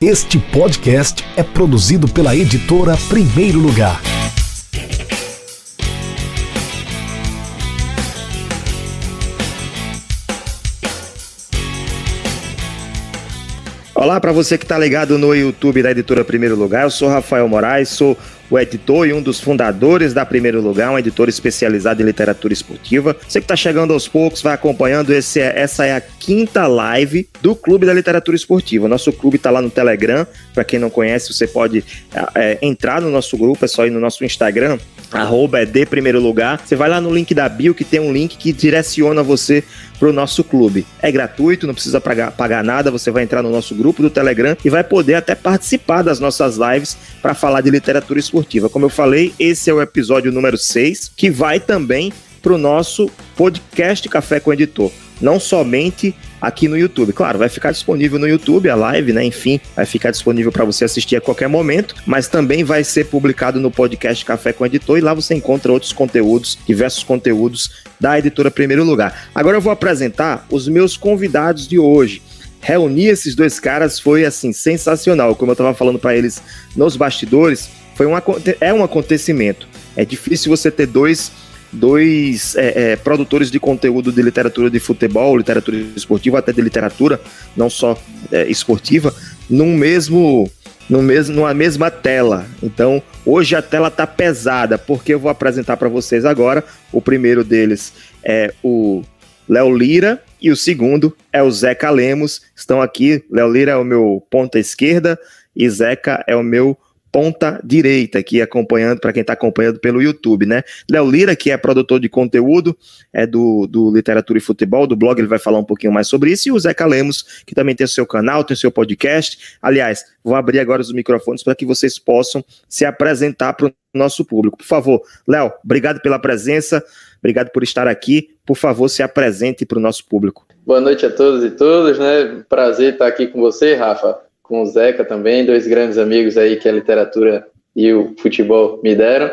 Este podcast é produzido pela editora Primeiro Lugar. Olá para você que está ligado no YouTube da editora Primeiro Lugar. Eu sou Rafael Moraes, sou o editor e um dos fundadores da Primeiro Lugar, um editor especializado em literatura esportiva. Você que está chegando aos poucos, vai acompanhando, esse, é, essa é a quinta live do Clube da Literatura Esportiva. Nosso clube está lá no Telegram. Para quem não conhece, você pode é, entrar no nosso grupo, é só ir no nosso Instagram, arroba é de primeiro lugar. Você vai lá no link da bio que tem um link que direciona você para o nosso clube. É gratuito, não precisa pagar, pagar nada, você vai entrar no nosso grupo do Telegram e vai poder até participar das nossas lives para falar de literatura esportiva. Como eu falei, esse é o episódio número 6, que vai também para o nosso podcast Café com Editor não somente aqui no YouTube. Claro, vai ficar disponível no YouTube a live, né? Enfim, vai ficar disponível para você assistir a qualquer momento, mas também vai ser publicado no podcast Café com Editor e lá você encontra outros conteúdos, diversos conteúdos da editora Primeiro Lugar. Agora eu vou apresentar os meus convidados de hoje. Reunir esses dois caras foi assim sensacional, como eu estava falando para eles nos bastidores, foi um é um acontecimento. É difícil você ter dois dois é, é, produtores de conteúdo de literatura de futebol, literatura esportiva, até de literatura, não só é, esportiva, num mesmo, no mesmo, numa mesma tela. Então, hoje a tela tá pesada, porque eu vou apresentar para vocês agora. O primeiro deles é o Léo Lira e o segundo é o Zeca Lemos. Estão aqui. Léo Lira é o meu ponta esquerda e Zeca é o meu ponta direita, aqui acompanhando, para quem está acompanhando pelo YouTube, né? Léo Lira, que é produtor de conteúdo, é do, do Literatura e Futebol, do blog, ele vai falar um pouquinho mais sobre isso, e o Zeca Lemos, que também tem o seu canal, tem o seu podcast. Aliás, vou abrir agora os microfones para que vocês possam se apresentar para o nosso público. Por favor, Léo, obrigado pela presença, obrigado por estar aqui. Por favor, se apresente para o nosso público. Boa noite a todos e todas, né? Prazer estar aqui com você, Rafa com o Zeca também, dois grandes amigos aí que a literatura e o futebol me deram.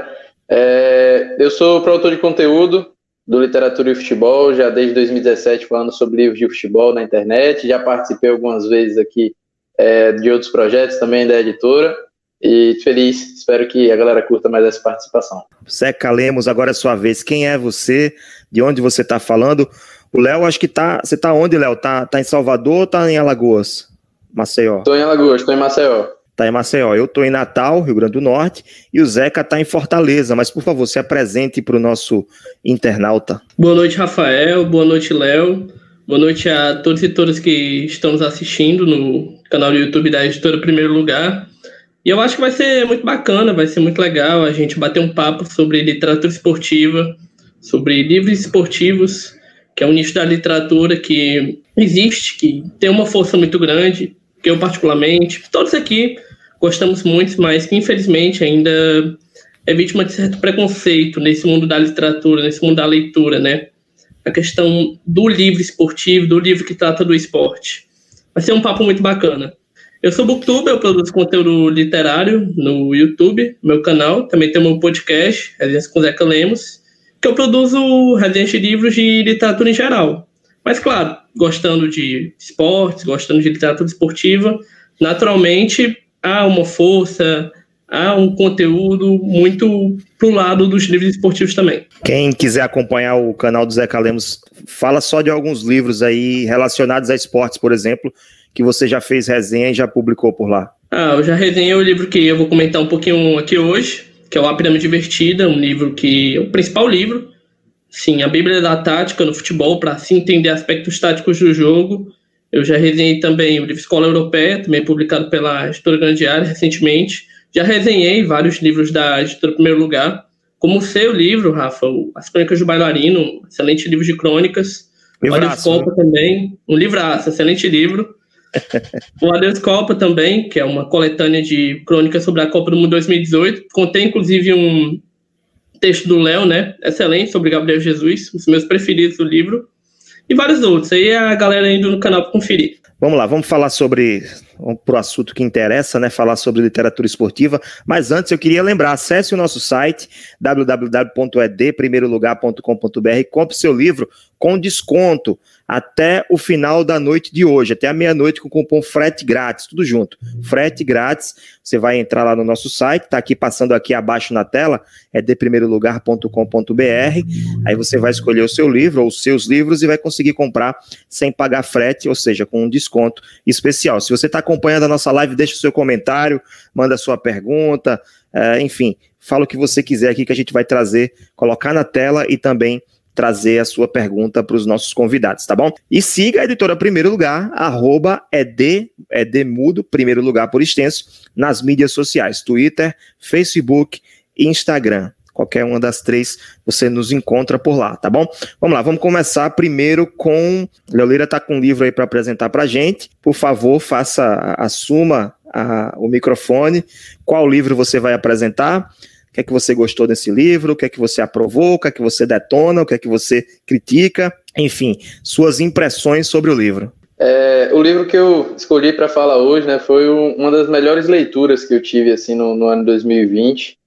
É, eu sou produtor de conteúdo do Literatura e Futebol, já desde 2017 falando sobre livros de futebol na internet, já participei algumas vezes aqui é, de outros projetos também da editora, e feliz, espero que a galera curta mais essa participação. Zeca Lemos, agora é sua vez, quem é você, de onde você está falando? O Léo, acho que tá, você está onde, Léo? Tá, tá em Salvador ou tá em Alagoas? Maceió. Estou em Alagoas, estou em Maceió. Tá em Maceió. Eu estou em Natal, Rio Grande do Norte, e o Zeca está em Fortaleza. Mas, por favor, se apresente para o nosso internauta. Boa noite, Rafael. Boa noite, Léo. Boa noite a todos e todas que estão nos assistindo no canal do YouTube da Editora Primeiro Lugar. E eu acho que vai ser muito bacana, vai ser muito legal a gente bater um papo sobre literatura esportiva, sobre livros esportivos, que é um nicho da literatura que existe, que tem uma força muito grande, que eu particularmente, todos aqui gostamos muito, mas que infelizmente ainda é vítima de certo preconceito nesse mundo da literatura, nesse mundo da leitura, né? A questão do livro esportivo, do livro que trata do esporte. Vai ser um papo muito bacana. Eu sou Booktuber, eu produzo conteúdo literário no YouTube, meu canal. Também tem meu podcast, Residência com Zeca Lemos, que eu produzo resenhas de livros de literatura em geral. Mas, claro, gostando de esportes, gostando de literatura esportiva, naturalmente há uma força, há um conteúdo muito pro lado dos livros esportivos também. Quem quiser acompanhar o canal do Zeca Lemos, fala só de alguns livros aí relacionados a esportes, por exemplo, que você já fez resenha e já publicou por lá. Ah, eu já resenhei o livro que eu vou comentar um pouquinho aqui hoje, que é o A Pirâmide Divertida, um livro que é o principal livro Sim, a Bíblia da Tática no futebol, para se entender aspectos táticos do jogo. Eu já resenhei também o livro Escola Europeia, também publicado pela Editora Grande Área recentemente. Já resenhei vários livros da Editora Primeiro Lugar, como o seu livro, Rafa, As Crônicas do Bailarino, excelente livro de crônicas. Livraço, o Adeus Copa né? também, um livraço, excelente livro. o Adeus Copa também, que é uma coletânea de crônicas sobre a Copa do Mundo 2018. Contém, inclusive, um texto do Léo, né? Excelente, sobre Gabriel Jesus, os meus preferidos do livro. E vários outros. Aí a galera indo no canal conferir. Vamos lá, vamos falar sobre para o assunto que interessa, né? Falar sobre literatura esportiva. Mas antes eu queria lembrar, acesse o nosso site www.edprimeirolugar.com.br, compre seu livro com desconto até o final da noite de hoje, até a meia-noite com o cupom frete grátis, tudo junto. Frete grátis, você vai entrar lá no nosso site, tá aqui passando aqui abaixo na tela, é deprimeirolugar.com.br. Aí você vai escolher o seu livro ou os seus livros e vai conseguir comprar sem pagar frete, ou seja, com um desconto especial. Se você está acompanhando a nossa live, deixa o seu comentário, manda a sua pergunta, é, enfim, fala o que você quiser aqui que a gente vai trazer, colocar na tela e também trazer a sua pergunta para os nossos convidados, tá bom? E siga a editora Primeiro Lugar, arroba ed, edmudo, primeiro lugar por extenso, nas mídias sociais, Twitter, Facebook e Instagram. Qualquer uma das três você nos encontra por lá, tá bom? Vamos lá, vamos começar primeiro com. Leolira tá com um livro aí para apresentar para gente. Por favor, faça, assuma a, o microfone. Qual livro você vai apresentar? que é que você gostou desse livro, o que é que você aprovou, o que é que você detona, o que é que você critica, enfim, suas impressões sobre o livro. É, o livro que eu escolhi para falar hoje, né, foi um, uma das melhores leituras que eu tive assim no, no ano 2020.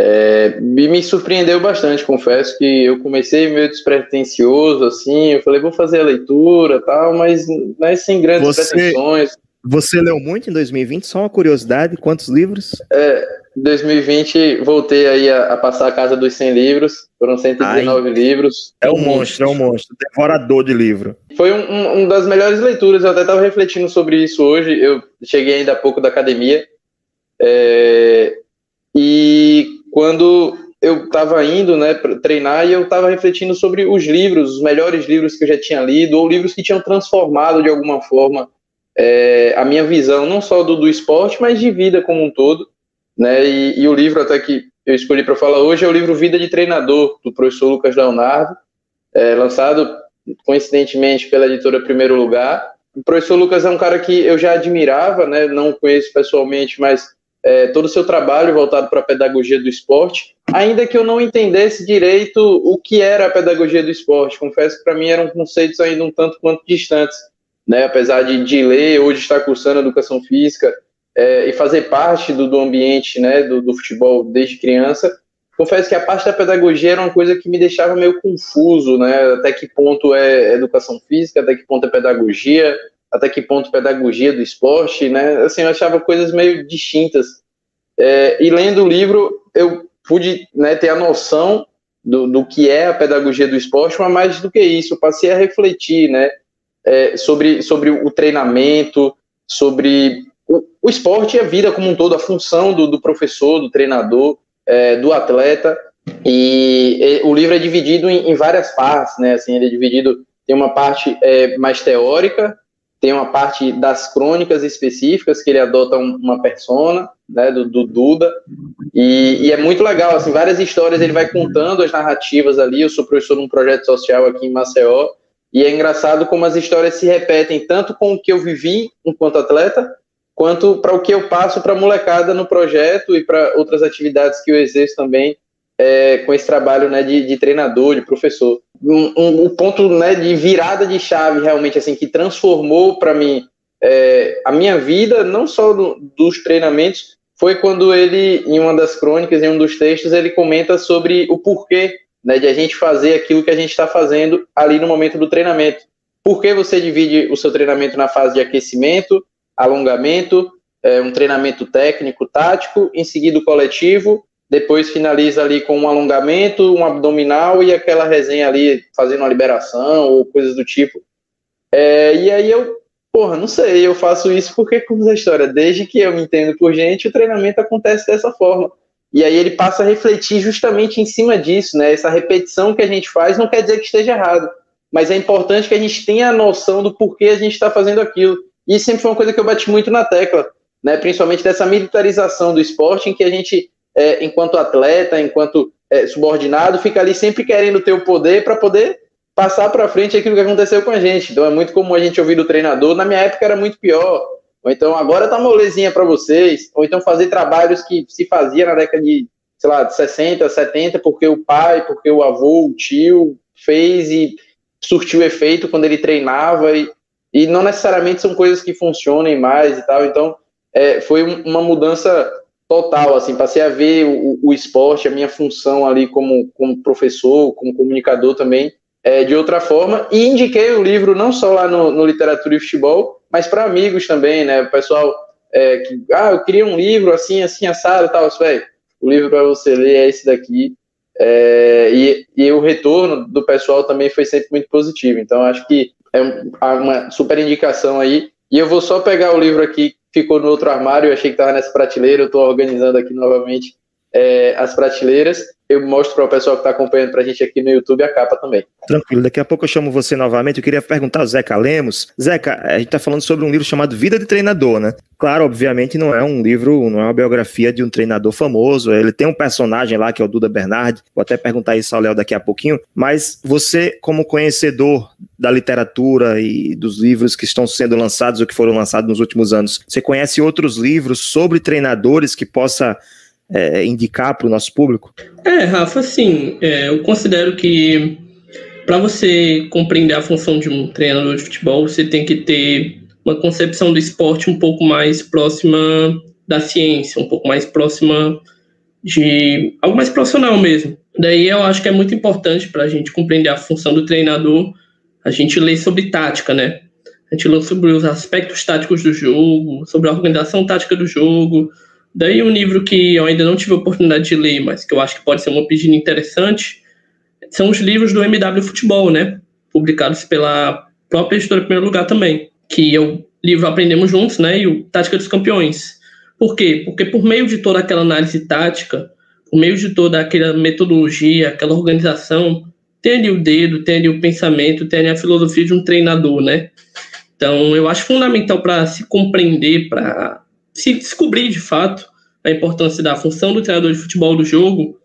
É, me surpreendeu bastante, confesso que eu comecei meio despretensioso, assim, eu falei, vou fazer a leitura tal, mas, mas sem grandes você, pretensões. Você leu muito em 2020? Só uma curiosidade, quantos livros? É, 2020 voltei aí a, a, passar a casa dos 100 livros, foram 119 Ai, livros. É um monstro, é um monstro, devorador de livro. Foi um, um, um das melhores leituras, eu até estava refletindo sobre isso hoje, eu cheguei ainda há pouco da academia, é, e quando eu estava indo né, treinar e eu estava refletindo sobre os livros, os melhores livros que eu já tinha lido, ou livros que tinham transformado de alguma forma é, a minha visão, não só do, do esporte, mas de vida como um todo. Né? E, e o livro até que eu escolhi para falar hoje é o livro Vida de Treinador, do professor Lucas Leonardo, é, lançado coincidentemente pela editora Primeiro Lugar. O professor Lucas é um cara que eu já admirava, né? não conheço pessoalmente, mas é, todo o seu trabalho voltado para a pedagogia do esporte, ainda que eu não entendesse direito o que era a pedagogia do esporte. Confesso que para mim eram conceitos ainda um tanto quanto distantes. Né? Apesar de, de ler, hoje estar cursando educação física, é, e fazer parte do, do ambiente né, do, do, futebol desde criança, confesso que a parte da pedagogia era uma coisa que me deixava meio confuso, né? Até que ponto é educação física, até que ponto é pedagogia, até que ponto pedagogia do esporte, né? Assim, eu achava coisas meio distintas. É, e lendo o livro, eu pude né, ter a noção do, do que é a pedagogia do esporte, mas mais do que isso, eu passei a refletir, né? É, sobre, sobre o treinamento, sobre o, o esporte e a vida como um todo, a função do, do professor, do treinador, é, do atleta. E, e, o livro é dividido em, em, várias partes, né? Assim, ele é dividido tem uma parte é, mais teórica, tem uma parte das crônicas específicas que ele adota um, uma persona, né, do, do Duda, e, e, é muito legal, assim, várias histórias ele vai contando as narrativas ali. Eu sou professor num projeto social aqui em Maceió, e é engraçado como as histórias se repetem tanto com o que eu vivi enquanto atleta, quanto para o que eu passo para a molecada no projeto e para outras atividades que eu exerço também é, com esse trabalho né, de, de treinador, de professor. Um, um, um, ponto né, de virada de chave realmente assim que transformou para mim é, a minha vida, não só do, dos treinamentos, foi quando ele, em uma das crônicas, em um dos textos, ele comenta sobre o porquê né, de a gente fazer aquilo que a gente está fazendo ali no momento do treinamento. Por que você divide o seu treinamento na fase de aquecimento, alongamento, é, um treinamento técnico, tático, em seguida o coletivo, depois finaliza ali com um alongamento, um abdominal e aquela resenha ali fazendo uma liberação ou coisas do tipo. É, e aí eu, porra, não sei, eu faço isso porque, como a história, desde que eu me entendo por gente, o treinamento acontece dessa forma. E aí ele passa a refletir justamente em cima disso, né? Essa repetição que a gente faz não quer dizer que esteja errado, mas é importante que a gente tenha a noção do porquê a gente está fazendo aquilo. E sempre foi uma coisa que eu bati muito na tecla, né? principalmente dessa militarização do esporte, em que a gente, é, enquanto atleta, enquanto é, subordinado, fica ali sempre querendo ter o poder para poder passar para frente aquilo que aconteceu com a gente. Então é muito comum a gente ouvir do treinador, na minha época era muito pior. Ou então agora tá molezinha para vocês, ou então fazer trabalhos que se fazia na década de, sei lá, de 60, 70, porque o pai, porque o avô, o tio fez e surtiu efeito quando ele treinava e e não necessariamente são coisas que funcionem mais e tal. Então, é, foi uma mudança total, assim, passei a ver o, o, esporte, a minha função ali como, como professor, como comunicador também, é, de outra forma, e indiquei o livro não só lá no, no Literatura e Futebol, mas para amigos também, né, o pessoal é, que, ah, eu queria um livro assim, assim, assado tal, velho, o livro para você ler é esse daqui, é, e, e o retorno do pessoal também foi sempre muito positivo, então acho que é uma super indicação aí, e eu vou só pegar o livro aqui ficou no outro armário, eu achei que estava nessa prateleira, eu estou organizando aqui novamente é, as prateleiras. Eu mostro para o pessoal que está acompanhando para a gente aqui no YouTube a capa também. Tranquilo, daqui a pouco eu chamo você novamente. Eu queria perguntar ao Zeca Lemos. Zeca, a gente está falando sobre um livro chamado Vida de Treinador, né? Claro, obviamente não é um livro, não é uma biografia de um treinador famoso. Ele tem um personagem lá que é o Duda Bernardi. Vou até perguntar isso ao Léo daqui a pouquinho. Mas você, como conhecedor da literatura e dos livros que estão sendo lançados ou que foram lançados nos últimos anos, você conhece outros livros sobre treinadores que possa é, indicar para o nosso público? É, Rafa, sim. É, eu considero que para você compreender a função de um treinador de futebol, você tem que ter uma concepção do esporte um pouco mais próxima da ciência, um pouco mais próxima de algo mais profissional mesmo. Daí eu acho que é muito importante para a gente compreender a função do treinador, a gente ler sobre tática, né? A gente lê sobre os aspectos táticos do jogo, sobre a organização tática do jogo, Daí um livro que eu ainda não tive a oportunidade de ler, mas que eu acho que pode ser uma pedida interessante, são os livros do MW Futebol, né? Publicados pela própria editora Primeiro Lugar também, que é o livro Aprendemos Juntos, né? E o Tática dos Campeões. Por quê? Porque por meio de toda aquela análise tática, por meio de toda aquela metodologia, aquela organização, tem ali o dedo, tem ali o pensamento, tem ali a filosofia de um treinador, né? Então, eu acho fundamental para se compreender, para se descobrir de fato a importância da função do treinador de futebol do jogo,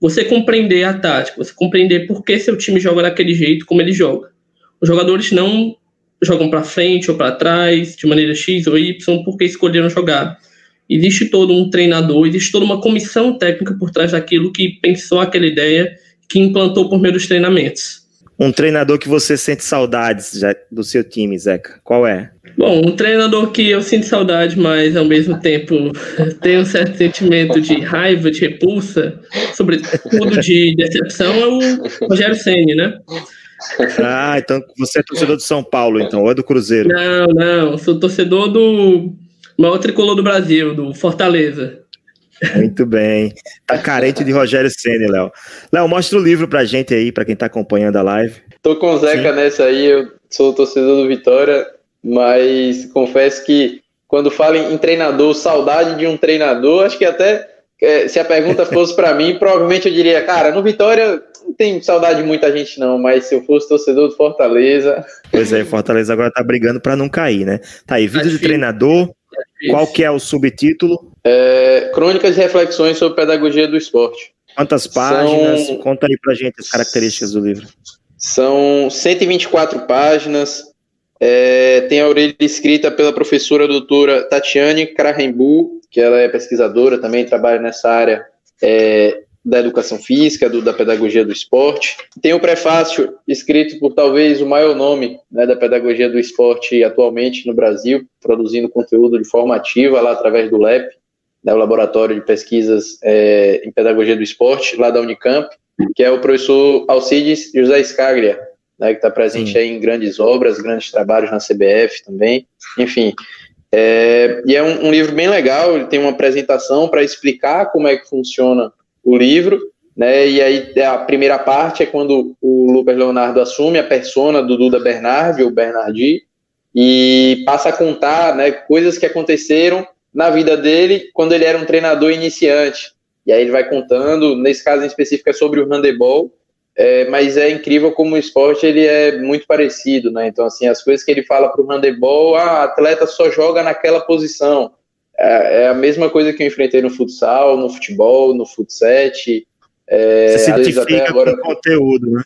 você compreender a tática, você compreender por que seu time joga daquele jeito como ele joga. Os jogadores não jogam para frente ou para trás, de maneira X ou Y, porque escolheram jogar. Existe todo um treinador, existe toda uma comissão técnica por trás daquilo que pensou aquela ideia, que implantou por meio dos treinamentos. Um treinador que você sente saudades do seu time, Zeca, qual é? Bom, um treinador que eu sinto saudade, mas ao mesmo tempo tenho um certo sentimento de raiva, de repulsa, sobretudo de decepção, é o Rogério Senni, né? Ah, então você é torcedor do São Paulo, então, ou é do Cruzeiro? Não, não, sou torcedor do maior tricolor do Brasil, do Fortaleza. Muito bem. Tá carente de Rogério Senna, Léo. Léo, mostra o livro pra gente aí, pra quem tá acompanhando a live. Tô com o Zeca Sim. nessa aí, eu sou torcedor do Vitória, mas confesso que quando falo em treinador, saudade de um treinador, acho que até é, se a pergunta fosse para mim, provavelmente eu diria, cara, no Vitória não tem saudade de muita gente não, mas se eu fosse torcedor do Fortaleza... Pois é, Fortaleza agora tá brigando para não cair, né? Tá aí, vídeo de treinador, qual que é o subtítulo? É, Crônicas e reflexões sobre pedagogia do esporte. Quantas páginas? São... Conta aí pra gente as características do livro. São 124 páginas. É, tem a orelha escrita pela professora doutora Tatiane Krahenbu, que ela é pesquisadora, também trabalha nessa área é, da educação física, do, da pedagogia do esporte. Tem o prefácio escrito por talvez o maior nome né, da pedagogia do esporte atualmente no Brasil, produzindo conteúdo de forma ativa lá através do LEP, né, o Laboratório de Pesquisas é, em Pedagogia do Esporte, lá da Unicamp, que é o professor Alcides José Scaglia, né, que está presente em grandes obras, grandes trabalhos na CBF também, enfim. É, e é um, um livro bem legal, ele tem uma apresentação para explicar como é que funciona o livro, né? E aí a primeira parte é quando o Lucas Leonardo assume a persona do Duda Bernardi ou Bernardi e passa a contar, né, coisas que aconteceram na vida dele quando ele era um treinador iniciante. E aí ele vai contando, nesse caso em específico é sobre o handebol, é, mas é incrível como o esporte ele é muito parecido, né? Então assim as coisas que ele fala para o handebol, ah, atleta só joga naquela posição é, é, a mesma coisa que eu enfrentei no futsal, no futebol, no futset. É, Você identifica agora... com o conteúdo, né?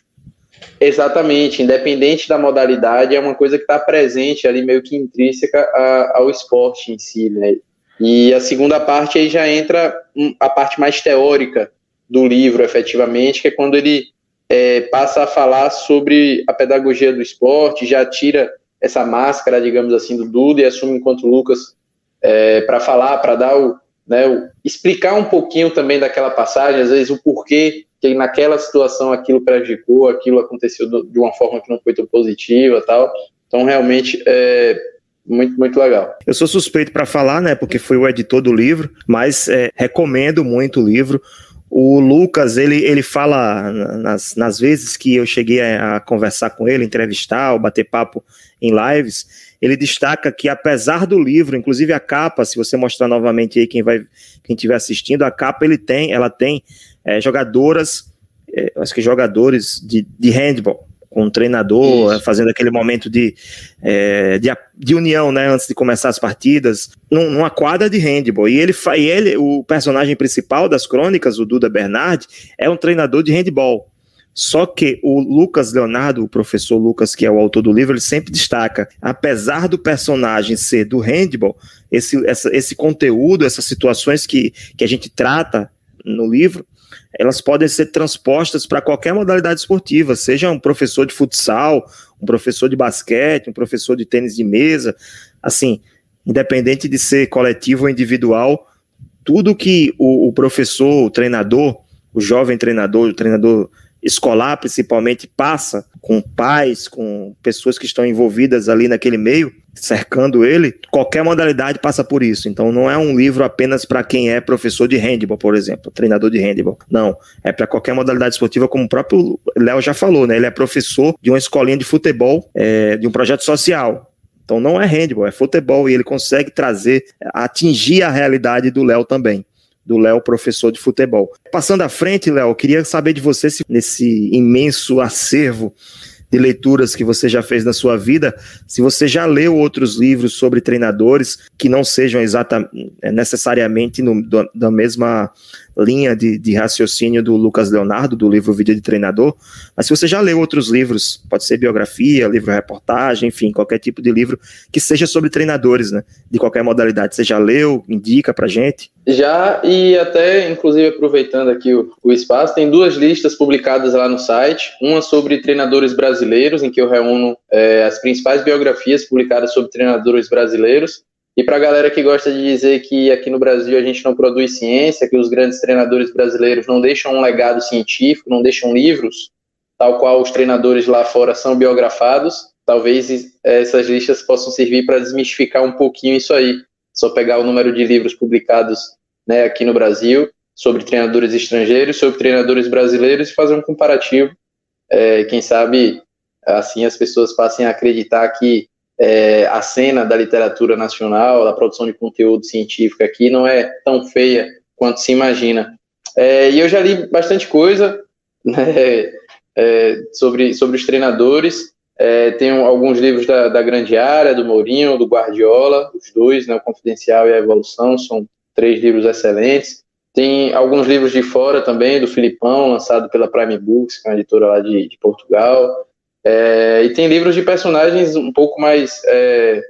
Exatamente, independente da modalidade, é uma coisa que está presente ali, meio que intrínseca a, ao esporte em si, né? E a segunda parte aí já entra a parte mais teórica do livro, efetivamente, que é quando ele é, passa a falar sobre a pedagogia do esporte, já tira essa máscara, digamos assim, do Duda e assume enquanto Lucas é, para falar, para dar o, né, o, explicar um pouquinho também daquela passagem, às vezes o porquê que naquela situação aquilo prejudicou, aquilo aconteceu de uma forma que não foi tão positiva, tal. Então realmente é muito muito legal. Eu sou suspeito para falar, né, porque fui o editor do livro, mas é, recomendo muito o livro. O Lucas, ele, ele fala nas, nas vezes que eu cheguei a, a conversar com ele, entrevistar ou bater papo em lives, ele destaca que apesar do livro, inclusive a capa, se você mostrar novamente aí quem vai, quem estiver assistindo, a capa ele tem, ela tem é, jogadoras, é, acho que jogadores de, de handball, com o treinador, Isso. fazendo aquele momento de, é, de, de, união, né, antes de começar as partidas, num, numa quadra de handball. E ele, e ele, o personagem principal das crônicas, o Duda Bernard, é um treinador de handball. Só que o Lucas Leonardo, o professor Lucas, que é o autor do livro, ele sempre destaca, apesar do personagem ser do handball, esse, essa, esse conteúdo, essas situações que, que a gente trata no livro, elas podem ser transpostas para qualquer modalidade esportiva, seja um professor de futsal, um professor de basquete, um professor de tênis de mesa, assim, independente de ser coletivo ou individual, tudo que o, o professor, o treinador, o jovem treinador, o treinador escolar principalmente passa com pais, com pessoas que estão envolvidas ali naquele meio, cercando ele, qualquer modalidade passa por isso. Então não é um livro apenas para quem é professor de handball, por exemplo, treinador de handball. Não, é para qualquer modalidade esportiva, como o próprio Léo já falou, né? Ele é professor de uma escolinha de futebol, é, de um projeto social. Então não é handball, é futebol e ele consegue trazer, atingir a realidade do Léo também do Léo, professor de futebol. Passando à frente, Léo, queria saber de você se nesse imenso acervo de leituras que você já fez na sua vida, se você já leu outros livros sobre treinadores que não sejam exatamente necessariamente no, do, da mesma linha de, de, raciocínio do Lucas Leonardo, do livro Vídeo de Treinador, mas se você já leu outros livros, pode ser biografia, livro-reportagem, enfim, qualquer tipo de livro que seja sobre treinadores, né, de qualquer modalidade, você já leu, indica pra gente? Já, e até, inclusive, aproveitando aqui o, o espaço, tem duas listas publicadas lá no site, uma sobre treinadores brasileiros, em que eu reúno é, as principais biografias publicadas sobre treinadores brasileiros, e para a galera que gosta de dizer que aqui no Brasil a gente não produz ciência, que os grandes treinadores brasileiros não deixam um legado científico, não deixam livros, tal qual os treinadores lá fora são biografados, talvez essas listas possam servir para desmistificar um pouquinho isso aí. Só pegar o número de livros publicados né, aqui no Brasil sobre treinadores estrangeiros, sobre treinadores brasileiros e fazer um comparativo. É, quem sabe assim as pessoas passem a acreditar que é, a cena da literatura nacional, da produção de conteúdo científico aqui não é tão feia quanto se imagina. É, e eu já li bastante coisa né, é, sobre, sobre os treinadores. É, tenho alguns livros da, da Grande Área, do Mourinho, do Guardiola, os dois, né, o Confidencial e a Evolução, são três livros excelentes. Tem alguns livros de fora também, do Filipão, lançado pela Prime Books, que é uma editora lá de, de Portugal. É, e tem livros de personagens um pouco mais é,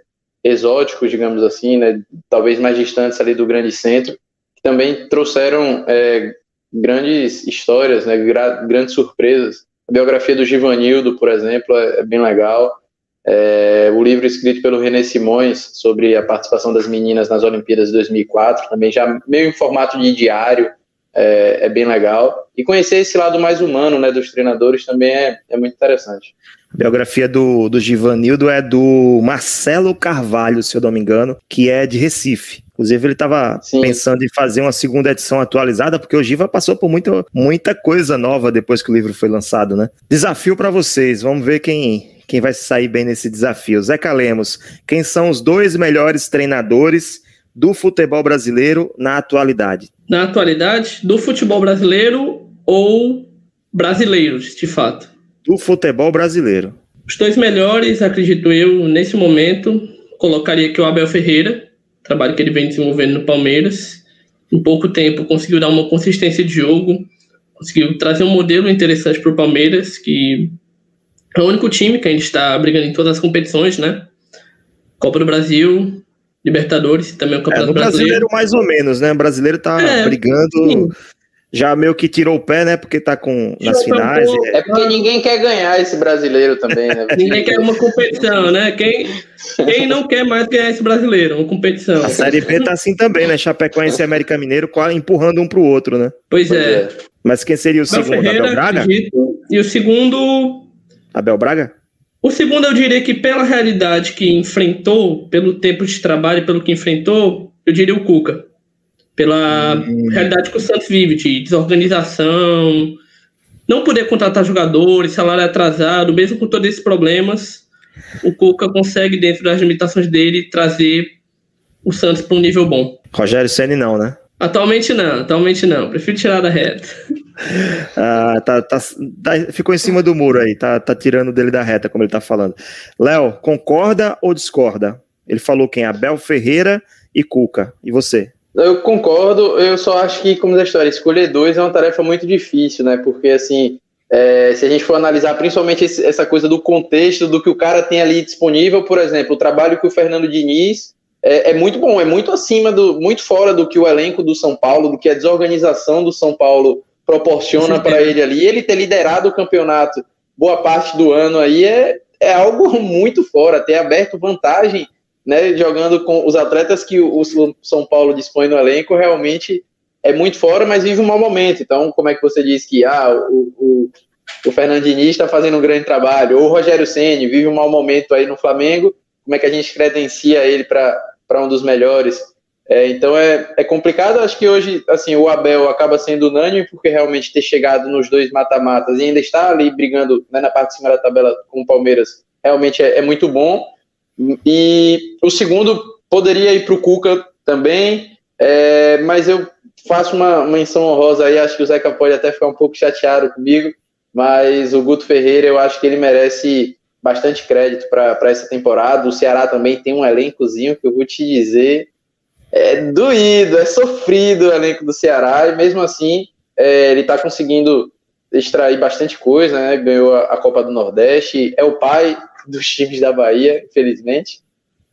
exóticos, digamos assim, né, talvez mais distantes ali do grande centro, que também trouxeram é, grandes histórias, né, gra grandes surpresas. A biografia do Givanildo, por exemplo, é, é bem legal. É, o livro escrito pelo René Simões sobre a participação das meninas nas Olimpíadas de 2004, também já meio em formato de diário, é, é, bem legal. E conhecer esse lado mais humano né, dos treinadores também é, é muito interessante. A biografia do, do Givanildo é do Marcelo Carvalho, se eu não me engano, que é de Recife. Inclusive, ele estava pensando em fazer uma segunda edição atualizada, porque o Giva passou por muita, muita coisa nova depois que o livro foi lançado, né? Desafio para vocês, vamos ver quem, quem vai sair bem nesse desafio. Zeca Lemos, quem são os dois melhores treinadores do futebol brasileiro na atualidade? Na atualidade, do futebol brasileiro ou brasileiros, de fato? Do futebol brasileiro. Os dois melhores, acredito eu, nesse momento, colocaria aqui o Abel Ferreira, trabalho que ele vem desenvolvendo no Palmeiras. Em pouco tempo conseguiu dar uma consistência de jogo, conseguiu trazer um modelo interessante para o Palmeiras, que é o único time que ainda está brigando em todas as competições, né? Copa do Brasil, Libertadores e também o Campeonato é, no Brasileiro. brasileiro mais ou menos, né? O brasileiro tá é, brigando. Sim. já meio que tirou o pé, né? Porque tá com nas finais. É porque ninguém quer ganhar esse brasileiro também, né? ninguém quer uma competição, né? Quem, quem não quer mais ganhar esse brasileiro? Uma competição. A Série B tá assim também, né? Chapecoense e América Mineiro empurrando um pro outro, né? Pois, pois é. é. Mas quem seria o Abel segundo? Ferreira, Abel Braga? Acredito. E o segundo. Abel Braga? O segundo, eu diria que pela realidade que enfrentou, pelo tempo de trabalho, pelo que enfrentou, eu diria o Cuca pela hum. realidade que o Santos vive, de desorganização, não poder contratar jogadores, salário atrasado, mesmo com todos esses problemas, o Cuca consegue, dentro das limitações dele, trazer o Santos para um nível bom. Rogério Senna não, né? Atualmente não, atualmente não. Prefiro tirar da reta. ah, tá, tá, tá, ficou em cima do muro aí, tá, tá tirando dele da reta, como ele tá falando. Léo, concorda ou discorda? Ele falou quem? Abel Ferreira e Cuca. E você? Eu concordo, eu só acho que, como da história, escolher dois é uma tarefa muito difícil, né? Porque, assim, é, se a gente for analisar principalmente esse, essa coisa do contexto, do que o cara tem ali disponível, por exemplo, o trabalho que o Fernando Diniz é, é, muito bom, é muito acima do, muito fora do que o elenco do São Paulo, do que a desorganização do São Paulo proporciona para ele ali. Ele ter liderado o campeonato boa parte do ano aí é, é algo muito fora, ter aberto vantagem né, jogando com os atletas que o São Paulo dispõe no elenco, realmente é muito fora, mas vive um mau momento. Então, como é que você diz que ah, o, o, o Fernandinho está fazendo um grande trabalho, ou o Rogério Ceni vive um mau momento aí no Flamengo, como é que a gente credencia ele para um dos melhores? É, então é, é complicado, acho que hoje assim o Abel acaba sendo unânime, porque realmente ter chegado nos dois mata-matas e ainda estar ali brigando né, na parte de cima da tabela com o Palmeiras realmente é, é muito bom. E o segundo poderia ir para o Cuca também, é, mas eu faço uma menção honrosa aí, acho que o Zeca pode até ficar um pouco chateado comigo, mas o Guto Ferreira eu acho que ele merece bastante crédito para essa temporada. O Ceará também tem um elencozinho que eu vou te dizer. É doído, é sofrido o elenco do Ceará, e mesmo assim é, ele está conseguindo extrair bastante coisa, né? Ganhou a, a Copa do Nordeste, é o pai dos times da Bahia, infelizmente.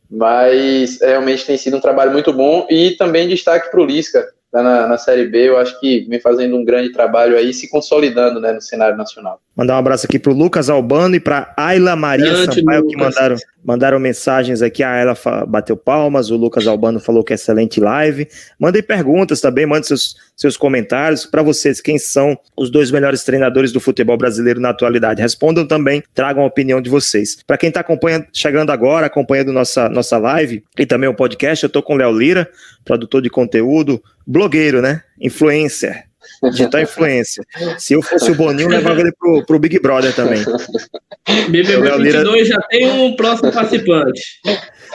Mas realmente tem sido um trabalho muito bom e também destaque para o Lisca tá na, na Série B. Eu acho que vem fazendo um grande trabalho aí, se consolidando né, no cenário nacional. Mandar um abraço aqui para o Lucas Albano e para Ayla Maria Grande Sampaio, Lucas. que mandaram, mandaram mensagens aqui. A Ayla bateu palmas, o Lucas Albano falou que é excelente live. Mandem perguntas também, mandem seus, seus comentários. Para vocês, quem são os dois melhores treinadores do futebol brasileiro na atualidade? Respondam também, tragam a opinião de vocês. Para quem está acompanhando, chegando agora, acompanhando nossa, nossa live e também o podcast, eu estou com o Léo Lira, produtor de conteúdo, blogueiro, né? Influencer. Digital influência. Se eu fosse o Boninho, levava ele pro, pro Big Brother também. BBB 22 Lira... já tem um próximo participante.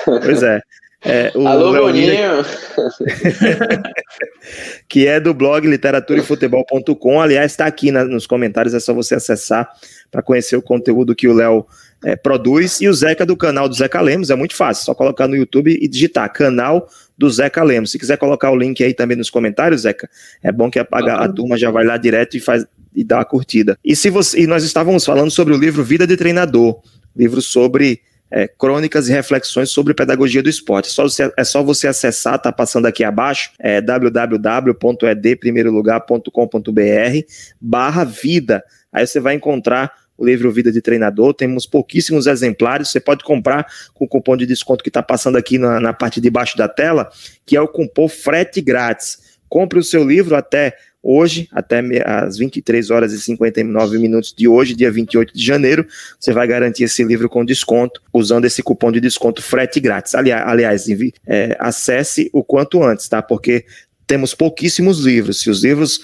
Pois é. É, o Alô, Boninho! que é do blog literaturaefutebol.com. Aliás, está aqui na, nos comentários, é só você acessar para conhecer o conteúdo que o Léo é, produz. E o Zeca do canal do Zeca Lemos, é muito fácil, só colocar no YouTube e digitar canal do Zeca Lemos. Se quiser colocar o link aí também nos comentários, Zeca, é bom que a, turma já vai lá direto e faz e dá a curtida. E se você, e nós estávamos falando sobre o livro Vida de Treinador, livro sobre é, crônicas e reflexões sobre pedagogia do esporte. Só você, é só você acessar, tá passando aqui abaixo, é www.edprimeirolugar.com.br barra vida. Aí você vai encontrar o livro Vida de Treinador. Temos pouquíssimos exemplares. Você pode comprar com o cupom de desconto que está passando aqui na, na parte de baixo da tela, que é o cupom frete grátis. Compre o seu livro até hoje, até às 23 horas e 59 minutos de hoje, dia 28 de janeiro, você vai garantir esse livro com desconto, usando esse cupom de desconto frete grátis. Aliás, aliás é, acesse o quanto antes, tá? Porque temos pouquíssimos livros. Se os livros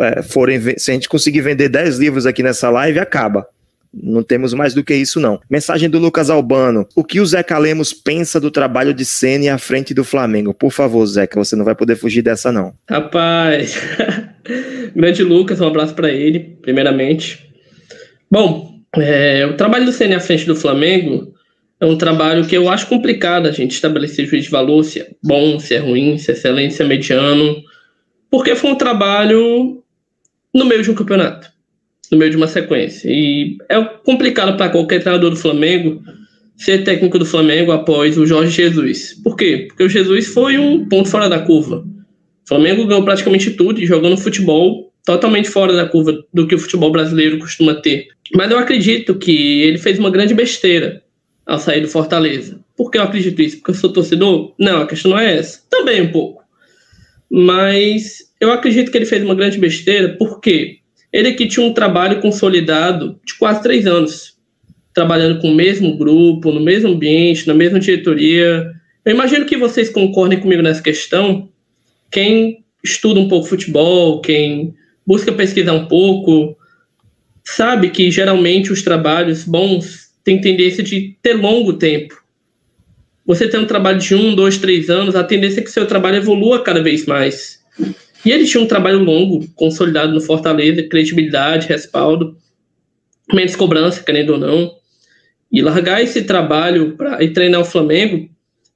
é, forem, se a gente conseguir vender 10 livros aqui nessa live, acaba. Não temos mais do que isso, não. Mensagem do Lucas Albano. O que o Zeca Lemos pensa do trabalho de Ceni à frente do Flamengo? Por favor, Zeca, você não vai poder fugir dessa, não. Rapaz, grande Lucas, um abraço para ele, primeiramente. Bom, é, o trabalho do Ceni à frente do Flamengo é um trabalho que eu acho complicado a gente estabelecer juiz de valor, se é bom, se é ruim, se é excelente, se é mediano, porque foi um trabalho no meio de um campeonato no meio de uma sequência. E é complicado para qualquer treinador do Flamengo ser técnico do Flamengo após o Jorge Jesus. Por quê? Porque o Jesus foi um ponto fora da curva. O Flamengo ganhou praticamente tudo e jogando futebol totalmente fora da curva do que o futebol brasileiro costuma ter. Mas eu acredito que ele fez uma grande besteira ao sair do Fortaleza. Por que eu acredito isso? Porque eu sou torcedor? Não, a questão não é essa. Também um pouco. Mas eu acredito que ele fez uma grande besteira porque ele que tinha um trabalho consolidado de quase três anos, trabalhando com o mesmo grupo, no mesmo ambiente, na mesma diretoria. Eu imagino que vocês concordem comigo nessa questão. Quem estuda um pouco futebol, quem busca pesquisar um pouco, sabe que geralmente os trabalhos bons têm tendência de ter longo tempo. Você tem um trabalho de um, dois, três anos, a tendência é que seu trabalho evolua cada vez mais. E ele tinha um trabalho longo, consolidado no Fortaleza, credibilidade, respaldo, menos cobrança, querendo ou não. E largar esse trabalho para ir treinar o Flamengo,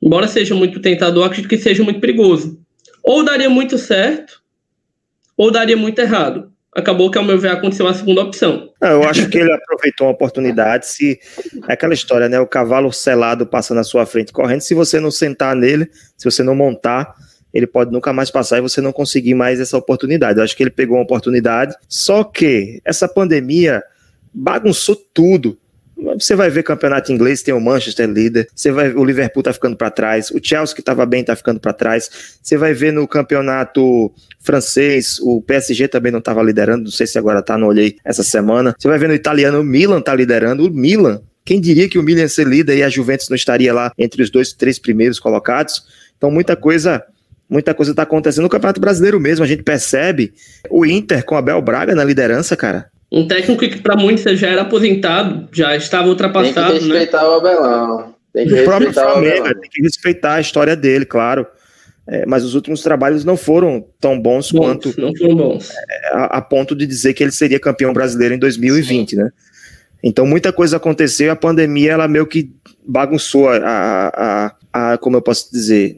embora seja muito tentador, acredito que seja muito perigoso. Ou daria muito certo, ou daria muito errado. Acabou que, ao meu ver, aconteceu a segunda opção. Não, eu acho que ele aproveitou uma oportunidade. Se é aquela história, né? O cavalo selado passa na sua frente correndo. Se você não sentar nele, se você não montar, ele pode nunca mais passar e você não conseguir mais essa oportunidade. Eu acho que ele pegou uma oportunidade. Só que essa pandemia bagunçou tudo. Você vai ver campeonato inglês, tem o Manchester líder, você vai o Liverpool tá ficando para trás, o Chelsea que estava bem tá ficando para trás. Você vai ver no campeonato francês, o PSG também não estava liderando, não sei se agora tá, não olhei essa semana. Você vai ver no italiano, o Milan tá liderando, o Milan quem diria que o Milan ia ser líder e a Juventus não estaria lá entre os dois, três primeiros colocados? Então, muita coisa muita coisa está acontecendo no Campeonato Brasileiro mesmo. A gente percebe o Inter com Abel Braga na liderança, cara. Um técnico que para muitos já era aposentado, já estava ultrapassado. Tem que né? respeitar né? o Abelão. Tem que o próprio Flamengo, tem que respeitar a história dele, claro. É, mas os últimos trabalhos não foram tão bons, bons quanto. Não foram bons. É, a, a, ponto de dizer que ele seria campeão brasileiro em 2020, Sim. né? Então muita coisa aconteceu, a pandemia ela meio que bagunçou a, a, a, a como eu posso dizer,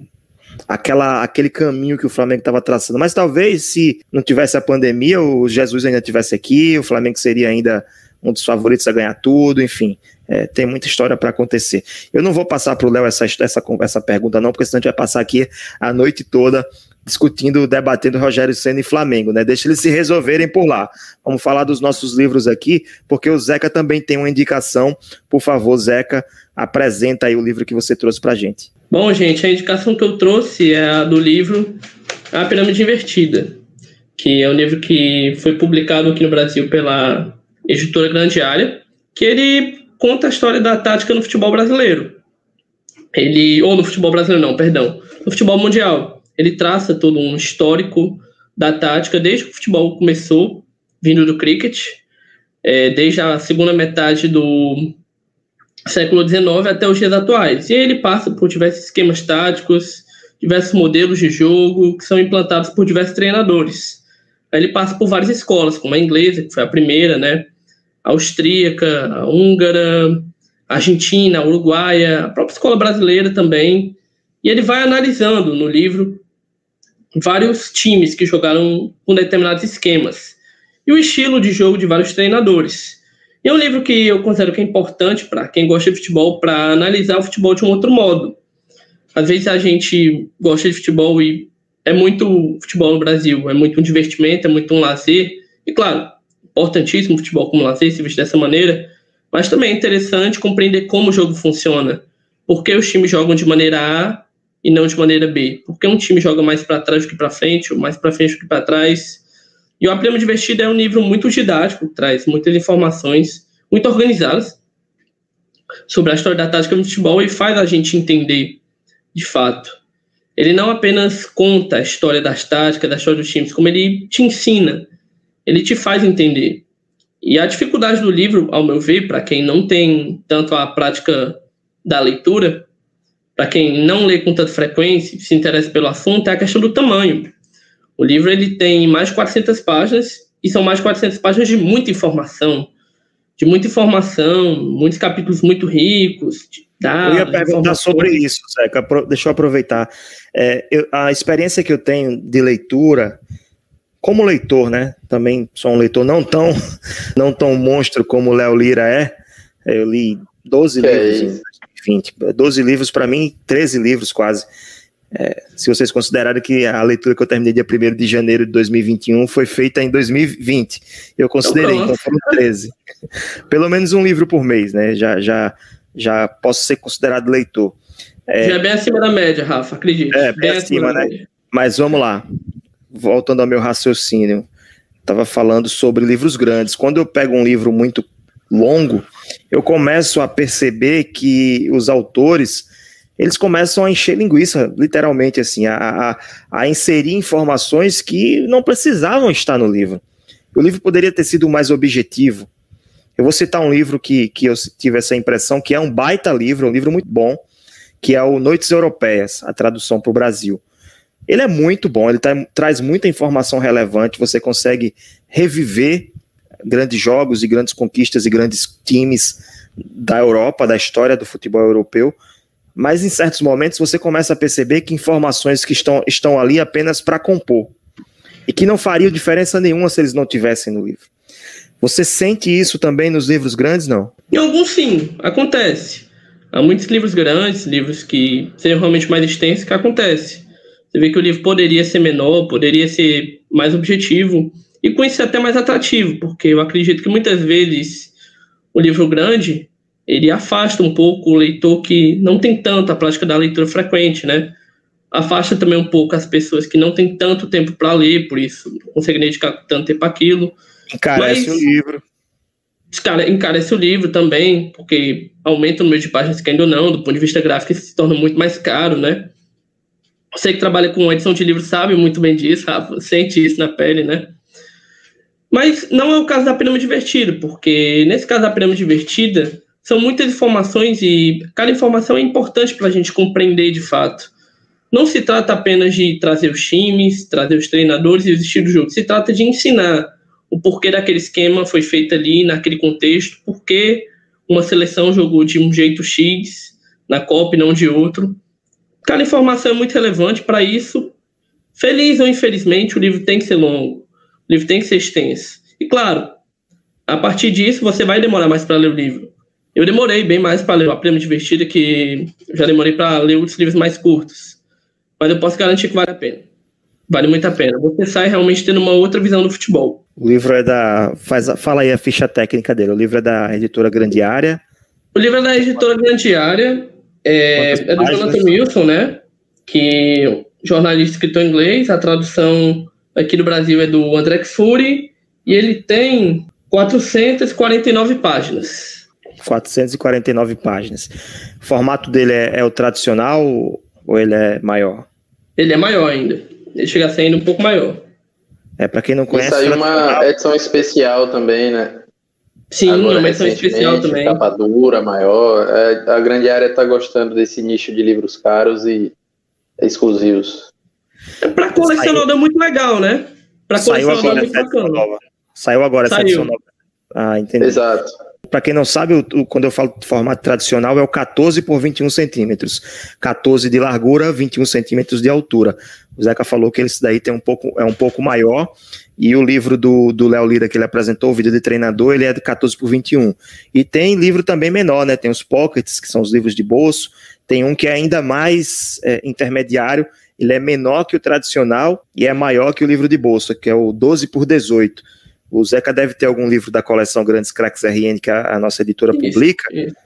aquela, aquele caminho que o Flamengo estava traçando. Mas talvez se não tivesse a pandemia, o Jesus ainda tivesse aqui, o Flamengo seria ainda um dos favoritos a ganhar tudo, enfim. É, tem muita história para acontecer. Eu não vou passar para o Léo essa, essa, essa pergunta, não, porque senão a gente vai passar aqui a noite toda discutindo, debatendo Rogério Senna e Flamengo, né? Deixa eles se resolverem por lá. Vamos falar dos nossos livros aqui, porque o Zeca também tem uma indicação. Por favor, Zeca, apresenta aí o livro que você trouxe para gente. Bom, gente, a indicação que eu trouxe é a do livro A Pirâmide Invertida, que é um livro que foi publicado aqui no Brasil pela editora Grande Área, que ele conta a história da tática no futebol brasileiro. Ele, ou no futebol brasileiro não, perdão, no futebol mundial. Ele traça todo um histórico da tática desde que o futebol começou, vindo do cricket, é, desde a segunda metade do século XIX até os dias atuais. E ele passa por diversos esquemas táticos, diversos modelos de jogo que são implantados por diversos treinadores. Ele passa por várias escolas, como a inglesa, que foi a primeira, né? A austríaca, a húngara, a argentina, a uruguaia, a própria escola brasileira também. E ele vai analisando no livro vários times que jogaram com determinados esquemas e o estilo de jogo de vários treinadores. E um livro que eu considero que é importante para quem gosta de futebol, para analisar o futebol de um outro modo. Às vezes a gente gosta de futebol e é muito futebol no Brasil, é muito um divertimento, é muito um lazer. E claro, importantíssimo o futebol como lazer, se veste dessa maneira, mas também é interessante compreender como o jogo funciona. Por que os times jogam de maneira A e não de maneira B? Por que um time joga mais para trás do que para frente, ou mais para frente do que para trás? E o A Prima Divertida é um livro muito didático, traz muitas informações muito organizadas sobre a história da tática no futebol e faz a gente entender de fato. Ele não apenas conta a história das táticas, da história dos times, como ele te ensina, ele te faz entender. E a dificuldade do livro, ao meu ver, para quem não tem tanto a prática da leitura, para quem não lê com tanta frequência, se interessa pelo assunto, é a questão do tamanho. O livro ele tem mais de 400 páginas e são mais de 400 páginas de muita informação, de muita informação, muitos capítulos muito ricos. Dados, eu ia perguntar sobre isso, Zeca. Deixa eu aproveitar. É, eu, a experiência que eu tenho de leitura, como leitor, né? Também sou um leitor não tão, não tão monstro como o Léo Lira é. Eu li 12 que livros é em 2020. 12 livros para mim, 13 livros quase É, se vocês considerarem que a leitura que eu terminei dia 1 de janeiro de 2021 foi feita em 2020, eu considerei, então foram 13. Pelo menos um livro por mês, né? Já, já, já posso ser considerado leitor. É, já é bem acima da média, Rafa, acredito. É, bem, bem acima, acima né? Mas vamos lá. Voltando ao meu raciocínio. Estava falando sobre livros grandes. Quando eu pego um livro muito longo, eu começo a perceber que os autores eles começam a encher linguiça, literalmente assim, a, a, a, inserir informações que não precisavam estar no livro. O livro poderia ter sido mais objetivo. Eu vou citar um livro que, que eu tive essa impressão, que é um baita livro, um livro muito bom, que é o Noites Europeias, a tradução para o Brasil. Ele é muito bom, ele tá, traz muita informação relevante, você consegue reviver grandes jogos e grandes conquistas e grandes times da Europa, da história do futebol europeu, mas em certos momentos você começa a perceber que informações que estão, estão ali apenas para compor e que não fariam diferença nenhuma se eles não tivessem no livro. Você sente isso também nos livros grandes, não? Em alguns sim, acontece. Há muitos livros grandes, livros que sejam realmente mais extensos, que acontece. Você vê que o livro poderia ser menor, poderia ser mais objetivo, e com isso até mais atrativo, porque eu acredito que muitas vezes o livro grande ele afasta um pouco o leitor que não tem tanta prática da leitura frequente, né? Afasta também um pouco as pessoas que não têm tanto tempo para ler, por isso não conseguem dedicar tanto tempo àquilo. Encarece Mas, o livro. Encarece o livro também, porque aumenta o número de páginas que ainda não, do ponto de vista gráfico, isso se torna muito mais caro, né? Você que trabalha com edição de livro sabe muito bem disso, Rafa, sente isso na pele, né? Mas não é o caso da pirâmide divertida, porque nesse caso da pirâmide divertida, são muitas informações e cada informação é importante para a gente compreender de fato. Não se trata apenas de trazer os times, trazer os treinadores e os estilos do jogo, se trata de ensinar o porquê daquele esquema foi feito ali, naquele contexto, porquê uma seleção jogou de um jeito X na Copa e não de outro. Cada informação é muito relevante para isso. Feliz ou infelizmente, o livro tem que ser longo, o livro tem que ser extenso. E claro, a partir disso você vai demorar mais para ler o livro. Eu demorei bem mais para ler a Prêmio Divertida, que já demorei para ler outros livros mais curtos. Mas eu posso garantir que vale a pena. Vale muito a pena. Você sai realmente tendo uma outra visão do futebol. O livro é da. Faz, fala aí a ficha técnica dele. O livro é da editora Grande Área. O livro é da editora Grande Área. É, é do Jonathan Wilson, né? Que jornalista escritor inglês. A tradução aqui do Brasil é do André Fury. E ele tem 449 páginas. 449 páginas. O formato dele é, é, o tradicional ou ele é maior? Ele é maior ainda. Ele chega a ser ainda um pouco maior. É, para quem não conhece. Isso aí uma edição especial também, né? Sim, Agora, uma edição especial também. Capa dura, maior. É, a grande área está gostando desse nicho de livros caros e exclusivos. É, para colecionador é muito legal, né? Para colecionador é muito bacana. Saiu agora Saiu. essa edição nova. Ah, entendi. Exato. Para quem não sabe, quando eu falo de formato tradicional, é o 14 por 21 centímetros. 14 de largura, 21 centímetros de altura. O Zeca falou que esse daí tem um pouco, é um pouco maior. E o livro do Léo Lira que ele apresentou, o vídeo de treinador, ele é de 14 por 21. E tem livro também menor, né? Tem os pockets, que são os livros de bolso. Tem um que é ainda mais é, intermediário, ele é menor que o tradicional e é maior que o livro de bolso, que é o 12 por 18. O Zeca deve ter algum livro da coleção Grandes Cracks RN que a, a nossa editora isso, publica. Isso.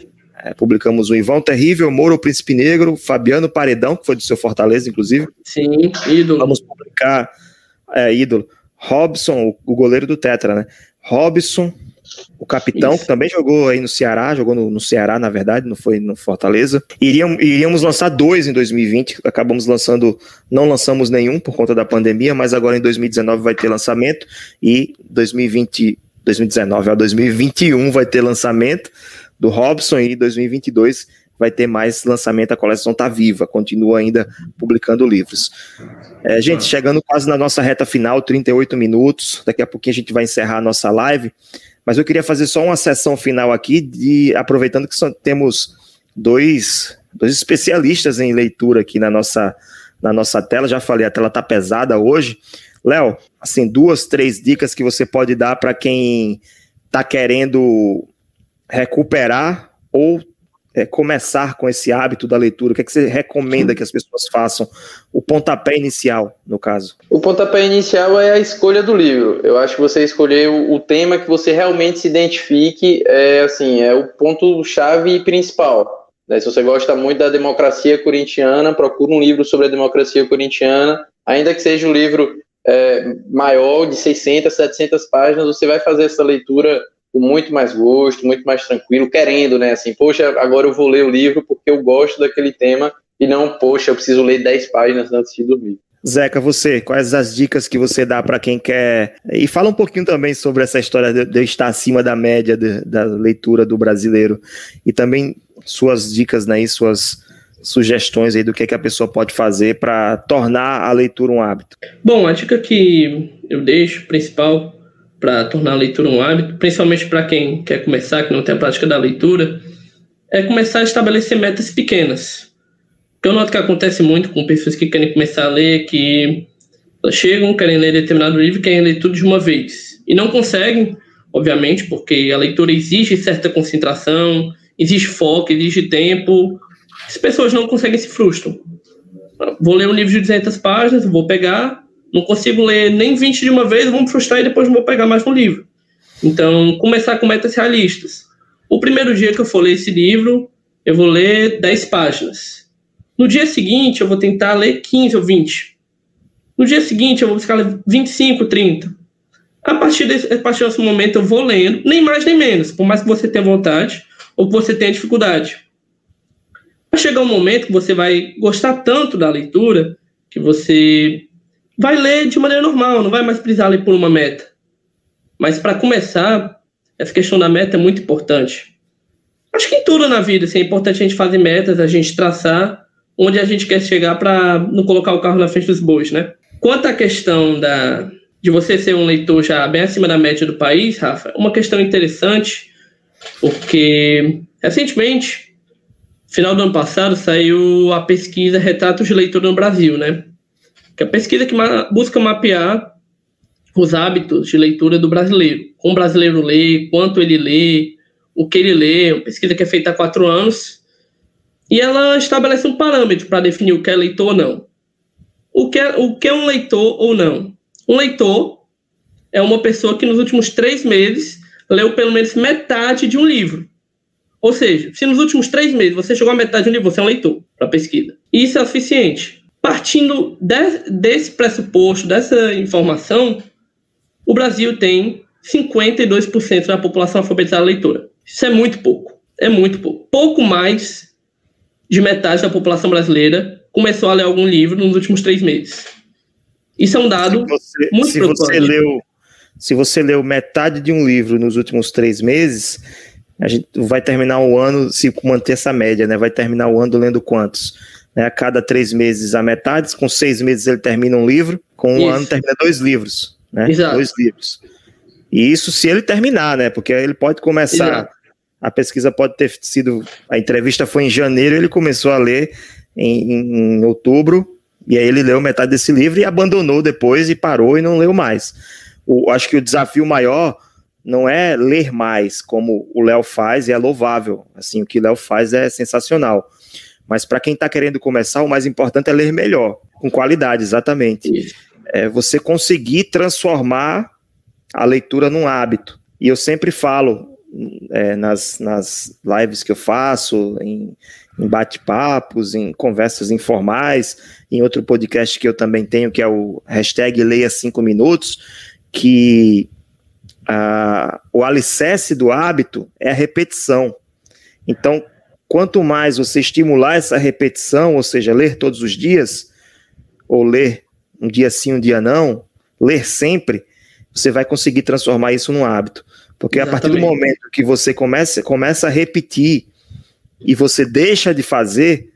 É, publicamos o Ivão Terrível, Moro Príncipe Negro, Fabiano Paredão, que foi do seu Fortaleza, inclusive. Sim, ídolo. Vamos publicar, é, ídolo, Robson, o, o goleiro do Tetra, né? Robson, o capitão, Isso. que também jogou aí no Ceará, jogou no, no, Ceará, na verdade, não foi no Fortaleza. Iríamos, iríamos lançar dois em 2020, acabamos lançando, não lançamos nenhum por conta da pandemia, mas agora em 2019 vai ter lançamento e 2020, 2019 a 2021 vai ter lançamento do Robson e 2022 vai ter mais lançamento, a coleção está viva, continua ainda publicando livros. É, gente, chegando quase na nossa reta final, 38 minutos, daqui a pouquinho a gente vai encerrar a nossa live. Mas eu queria fazer só uma sessão final aqui, de, aproveitando que só temos dois, dois especialistas em leitura aqui na nossa, na nossa tela. Já falei, a tela está pesada hoje. Léo, assim, duas, três dicas que você pode dar para quem está querendo recuperar ou é, começar com esse hábito da leitura? O que, é que você recomenda que as pessoas façam? O pontapé inicial, no caso. O pontapé inicial é a escolha do livro. Eu acho que você escolher o, tema que você realmente se identifique é assim é o ponto chave principal. Né? Se você gosta muito da democracia corintiana, procura um livro sobre a democracia corintiana, ainda que seja um livro é, maior, de 600, 700 páginas, você vai fazer essa leitura com muito mais gosto, muito mais tranquilo, querendo, né? Assim, poxa, agora eu vou ler o livro porque eu gosto daquele tema e não, poxa, eu preciso ler 10 páginas antes de dormir. Zeca, você, quais as dicas que você dá para quem quer? E fala um pouquinho também sobre essa história de, de estar acima da média de, da leitura do brasileiro e também suas dicas, né, e suas sugestões aí do que, é que a pessoa pode fazer para tornar a leitura um hábito. Bom, a dica que eu deixo, principal, para tornar a leitura um hábito, principalmente para quem quer começar, que não tem a prática da leitura, é começar a estabelecer metas pequenas. Eu noto que acontece muito com pessoas que querem começar a ler, que chegam, querem ler determinado livro, querem ler tudo de uma vez. E não conseguem, obviamente, porque a leitura exige certa concentração, exige foco, exige tempo. As pessoas não conseguem se frustram. Vou ler um livro de 200 páginas, vou pegar, não consigo ler nem 20 de uma vez, vou me frustrar e depois vou pegar mais um livro. Então, começar com metas realistas. O primeiro dia que eu for ler esse livro, eu vou ler 10 páginas. No dia seguinte, eu vou tentar ler 15 ou 20. No dia seguinte, eu vou buscar 25, 30. A partir, desse, a partir desse momento, eu vou lendo, nem mais nem menos, por mais que você tenha vontade ou que você tenha dificuldade. Vai chegar um momento que você vai gostar tanto da leitura que você vai ler de maneira normal, não vai mais precisar ler por uma meta. Mas para começar, essa questão da meta é muito importante. Acho que em tudo na vida assim, é importante a gente fazer metas, a gente traçar onde a gente quer chegar para não colocar o carro na frente dos bois, né? Quanto à questão da, de você ser um leitor já bem acima da média do país, Rafa, uma questão interessante, porque recentemente, final do ano passado, saiu a pesquisa Retratos de Leitor no Brasil, né? Que é a pesquisa que busca mapear os hábitos de leitura do brasileiro. Como o brasileiro lê, quanto ele lê, o que ele lê, uma pesquisa que é feita há quatro anos, e ela estabelece um parâmetro para definir o que é leitor ou não. O que é, o que é um leitor ou não? Um leitor é uma pessoa que nos últimos três meses leu pelo menos metade de um livro. Ou seja, se nos últimos três meses você chegou a metade de um livro, você é um leitor para pesquisa. Isso é suficiente. Partindo de, desse pressuposto, dessa informação, o Brasil tem 52% da população alfabetizada leitora. Isso é muito pouco. É muito pouco. Pouco mais de metade da população brasileira começou a ler algum livro nos últimos três meses. Isso é um dado se você, muito se você leu Se você leu metade de um livro nos últimos três meses, a gente vai terminar o ano, se manter essa média, né? Vai terminar o ano lendo quantos? Né, a cada três meses a metade, com seis meses ele termina um livro, com um isso. ano termina dois livros, né? Exato. Dois livros. E isso se ele terminar, né? Porque ele pode começar. Exato. A pesquisa pode ter sido. A entrevista foi em janeiro, ele começou a ler em, em, outubro, e aí ele leu metade desse livro e abandonou depois e parou e não leu mais. O, acho que o desafio maior não é ler mais, como o Léo faz, e é louvável. Assim, o que o Léo faz é sensacional. Mas para quem está querendo começar, o mais importante é ler melhor, com qualidade, exatamente. É você conseguir transformar a leitura num hábito. E eu sempre falo é, nas, nas lives que eu faço, em, em bate-papos, em conversas informais, em outro podcast que eu também tenho, que é o hashtag Leia 5 Minutos, que a, o alicerce do hábito é a repetição. Então, Quanto mais você estimular essa repetição, ou seja, ler todos os dias, ou ler um dia sim, um dia não, ler sempre, você vai conseguir transformar isso num hábito. Porque Exatamente. a partir do momento que você começa, começa a repetir e você deixa de fazer,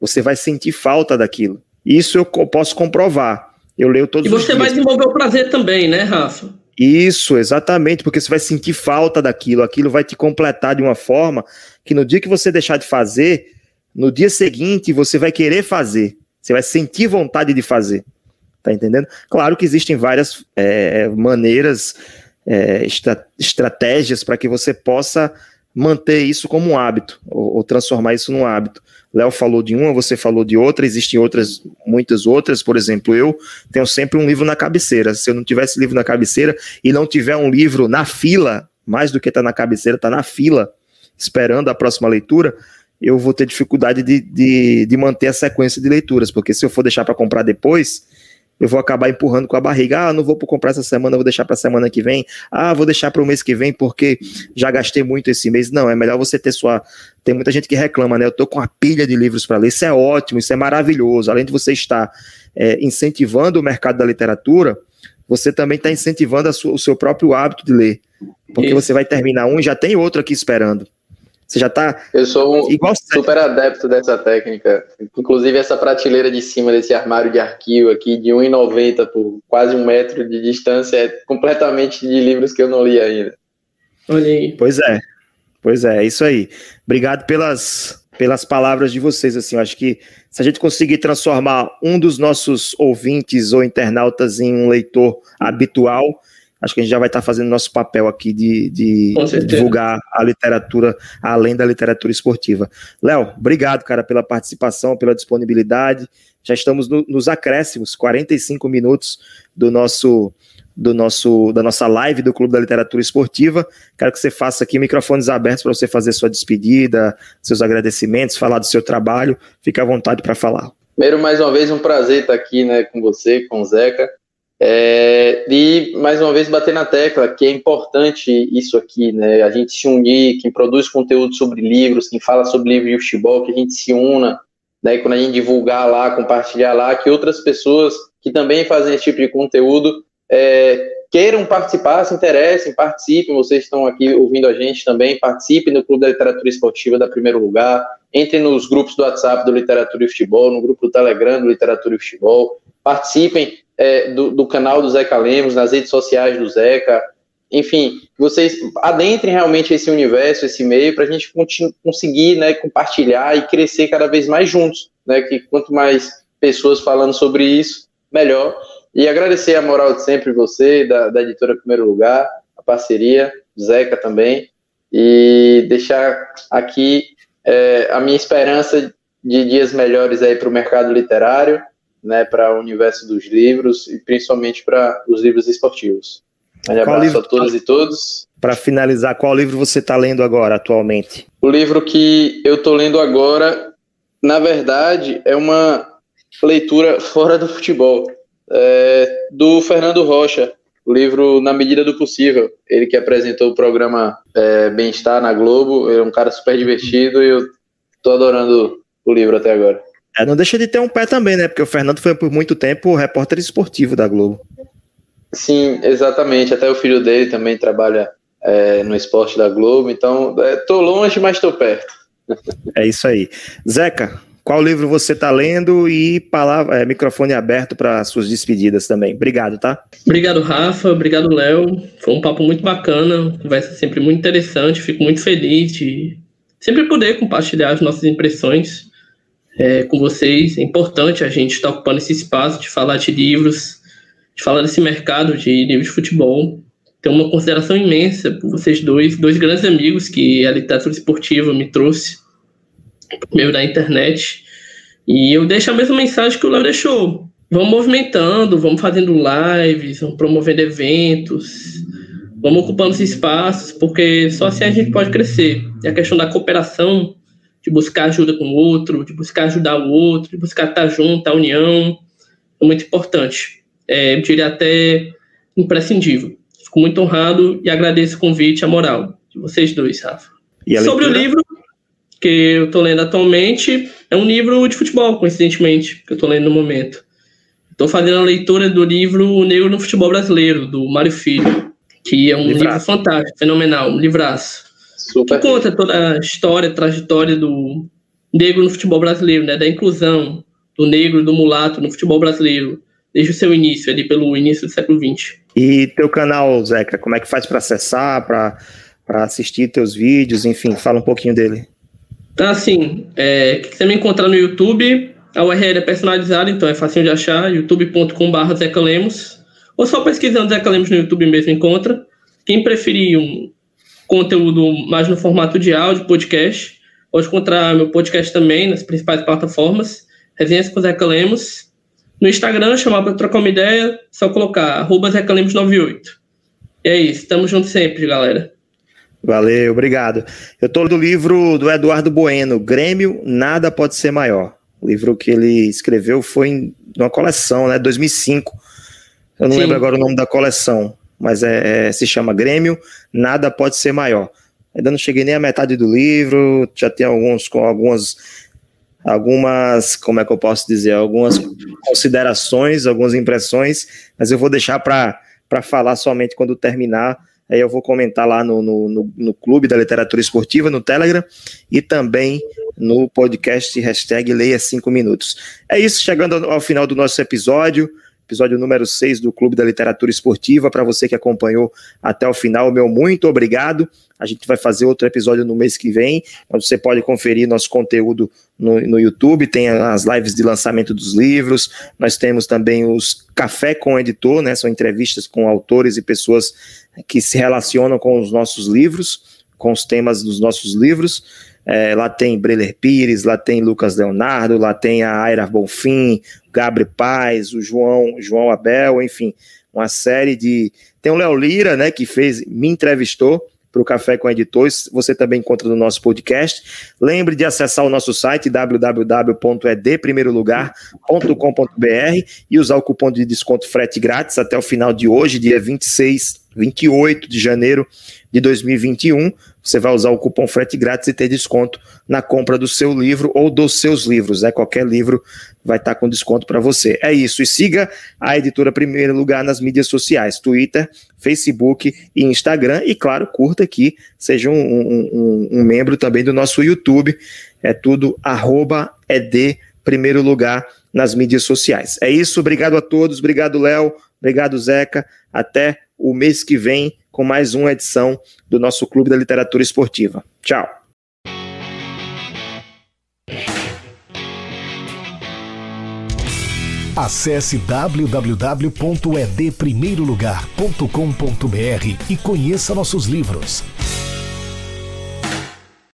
você vai sentir falta daquilo. Isso eu posso comprovar. Eu leio todos os dias. E você vai desenvolver o prazer também, né, Rafa? Isso, exatamente, porque você vai sentir falta daquilo, aquilo vai te completar de uma forma que no dia que você deixar de fazer, no dia seguinte você vai querer fazer, você vai sentir vontade de fazer, tá entendendo? Claro que existem várias é, maneiras, é, estra estratégias para que você possa manter isso como um hábito, ou, ou transformar isso num hábito. Léo falou de uma, você falou de outra, existem outras, muitas outras, por exemplo, eu tenho sempre um livro na cabeceira. Se eu não tivesse livro na cabeceira e não tiver um livro na fila, mais do que tá na cabeceira, tá na fila, esperando a próxima leitura, eu vou ter dificuldade de, de, de manter a sequência de leituras, porque se eu for deixar para comprar depois, eu vou acabar empurrando com a barriga. Ah, não vou comprar essa semana, vou deixar para a semana que vem. Ah, vou deixar para o mês que vem porque já gastei muito esse mês. Não, é melhor você ter sua. Tem muita gente que reclama, né? Eu tô com uma pilha de livros para ler. Isso é ótimo, isso é maravilhoso. Além de você estar é, incentivando o mercado da literatura, você também está incentivando sua, o seu próprio hábito de ler. Porque isso. você vai terminar um e já tem outro aqui esperando. Você já tá. Eu sou um igual super adepto dessa técnica. Inclusive, essa prateleira de cima desse armário de arquivo aqui, de 1,90 por quase um metro de distância, é completamente de livros que eu não li ainda. Olha aí. Pois é. Pois é, é isso aí. Obrigado pelas, pelas palavras de vocês. Assim, eu acho que se a gente conseguir transformar um dos nossos ouvintes ou internautas em um leitor habitual, acho que a gente já vai estar fazendo nosso papel aqui de, de divulgar a literatura além da literatura esportiva. Léo, obrigado, cara, pela participação, pela disponibilidade. Já estamos no, nos acréscimos, 45 minutos do nosso do nosso da nossa live do Clube da Literatura Esportiva. Quero que você faça aqui microfones abertos para você fazer sua despedida, seus agradecimentos, falar do seu trabalho. Fique à vontade para falar. Primeiro, mais uma vez, um prazer estar aqui né, com você, com o Zeca. É, e mais uma vez bater na tecla que é importante isso aqui, né? A gente se unir, quem produz conteúdo sobre livros, quem fala sobre livro de futebol, que a gente se una, né? Quando a gente divulgar lá, compartilhar lá, que outras pessoas que também fazem esse tipo de conteúdo é, queiram participar, se interessem, participem. Vocês estão aqui ouvindo a gente também, participem do Clube da Literatura Esportiva da Primeiro Lugar, entrem nos grupos do WhatsApp do Literatura e Futebol, no grupo do Telegram do Literatura e Futebol, participem é, do, do, canal do Zeca Lemos, nas redes sociais do Zeca, enfim, vocês adentrem realmente esse universo, esse meio, para a gente conseguir né, compartilhar e crescer cada vez mais juntos, né, que quanto mais pessoas falando sobre isso, melhor. E agradecer a moral de sempre você, da, da editora Primeiro Lugar, a parceria, Zeca também, e deixar aqui é, a minha esperança de dias melhores aí para o mercado literário, né, para o universo dos livros e principalmente para os livros esportivos. Um abraço livro, a todas e todos. Para finalizar, qual livro você está lendo agora, atualmente? O livro que eu estou lendo agora, na verdade, é uma leitura fora do futebol, é, do Fernando Rocha, o livro Na Medida do Possível. Ele que apresentou o programa é, Bem-Estar na Globo, é um cara super divertido e eu estou adorando o livro até agora. É, não deixa de ter um pé também, né? Porque o Fernando foi por muito tempo repórter esportivo da Globo. Sim, exatamente. Até o filho dele também trabalha é, no esporte da Globo. Então, estou é, longe, mas estou perto. É isso aí. Zeca, qual livro você está lendo e palavra, é, microfone aberto para suas despedidas também. Obrigado, tá? Obrigado, Rafa. Obrigado, Léo. Foi um papo muito bacana, conversa sempre muito interessante. Fico muito feliz de sempre poder compartilhar as nossas impressões é, com vocês. É importante a gente estar ocupando esse espaço de falar de livros, de falar desse mercado de livros de futebol. Tenho uma consideração imensa por vocês dois, dois grandes amigos que a literatura esportiva me trouxe meio da internet. E eu deixo a mesma mensagem que o Léo deixou. Vamos movimentando, vamos fazendo lives, vamos promovendo eventos, vamos ocupando esses espaços, porque só assim a gente pode crescer. E a questão da cooperação de buscar ajuda com o outro, de buscar ajudar o outro, de buscar estar junto, a união, é muito importante. É, eu diria até imprescindível. Fico muito honrado e agradeço o convite, a moral de vocês dois, Rafa. Sobre o livro que eu estou lendo atualmente, é um livro de futebol, coincidentemente, que eu estou lendo no momento. Estou fazendo a leitura do livro O Negro no Futebol Brasileiro, do Mário Filho, que é um livraço. livro fantástico, fenomenal, um livraço. Super. Que conta toda a história, a trajetória do negro no futebol brasileiro, né? Da inclusão do negro, do mulato no futebol brasileiro, desde o seu início, ali pelo início do século XX. E teu canal, Zeca, como é que faz para acessar, para assistir teus vídeos, enfim, fala um pouquinho dele. Tá, assim, é, você me encontrar no YouTube, a URL é personalizada, então é fácil de achar, youtube.com.br Zeca Lemos, ou só pesquisando Zeca Lemos no YouTube mesmo encontra. Quem preferir um, conteúdo mais no formato de áudio, podcast. Pode encontrar meu podcast também nas principais plataformas. Resenhas com Zeca Lemos. No Instagram, chamar para trocar uma ideia, só colocar arroba Zeca Lemos 98. E é isso, estamos juntos sempre, galera. Valeu, obrigado. Eu estou do livro do Eduardo Bueno, Grêmio, Nada Pode Ser Maior. O livro que ele escreveu foi em uma coleção, né, 2005. Eu não Sim. lembro agora o nome da coleção, mas é, é, se chama Grêmio, Nada Pode Ser Maior. Ainda não cheguei nem à metade do livro, já tem alguns com algumas algumas, como é que eu posso dizer, algumas considerações, algumas impressões, mas eu vou deixar para falar somente quando terminar Aí eu vou comentar lá no, no, no, no, Clube da Literatura Esportiva, no Telegram, e também no podcast hashtag Leia 5 Minutos. É isso, chegando ao final do nosso episódio, episódio número 6 do Clube da Literatura Esportiva. Para você que acompanhou até o final, meu muito obrigado. A gente vai fazer outro episódio no mês que vem, onde você pode conferir nosso conteúdo no, no YouTube, tem as lives de lançamento dos livros, nós temos também os Café com o Editor, né? São entrevistas com autores e pessoas que se relacionam com os nossos livros, com os temas dos nossos livros. É, lá tem Breler Pires, lá tem Lucas Leonardo, lá tem a Aira Bonfim, Gabriel Paz, o João, João Abel, enfim, uma série de. Tem o Léo Lira, né, que fez, me entrevistou para o Café com Editores, você também encontra no nosso podcast. Lembre de acessar o nosso site www.edprimeirolugar.com.br e usar o cupom de desconto frete grátis até o final de hoje, dia 26 28 de janeiro de 2021. Você vai usar o cupom frete grátis e ter desconto na compra do seu livro ou dos seus livros, né? Qualquer livro vai estar com desconto para você. É isso. E siga a editora Primeiro Lugar nas mídias sociais: Twitter, Facebook e Instagram. E claro, curta aqui, seja um, um, um, um membro também do nosso YouTube. É tudo arroba ED Primeiro Lugar nas mídias sociais. É isso. Obrigado a todos. Obrigado, Léo. Obrigado, Zeca. Até o mês que vem com mais uma edição do nosso Clube da Literatura Esportiva. Tchau. Acesse www.edprimeirolugar.com.br e conheça nossos livros.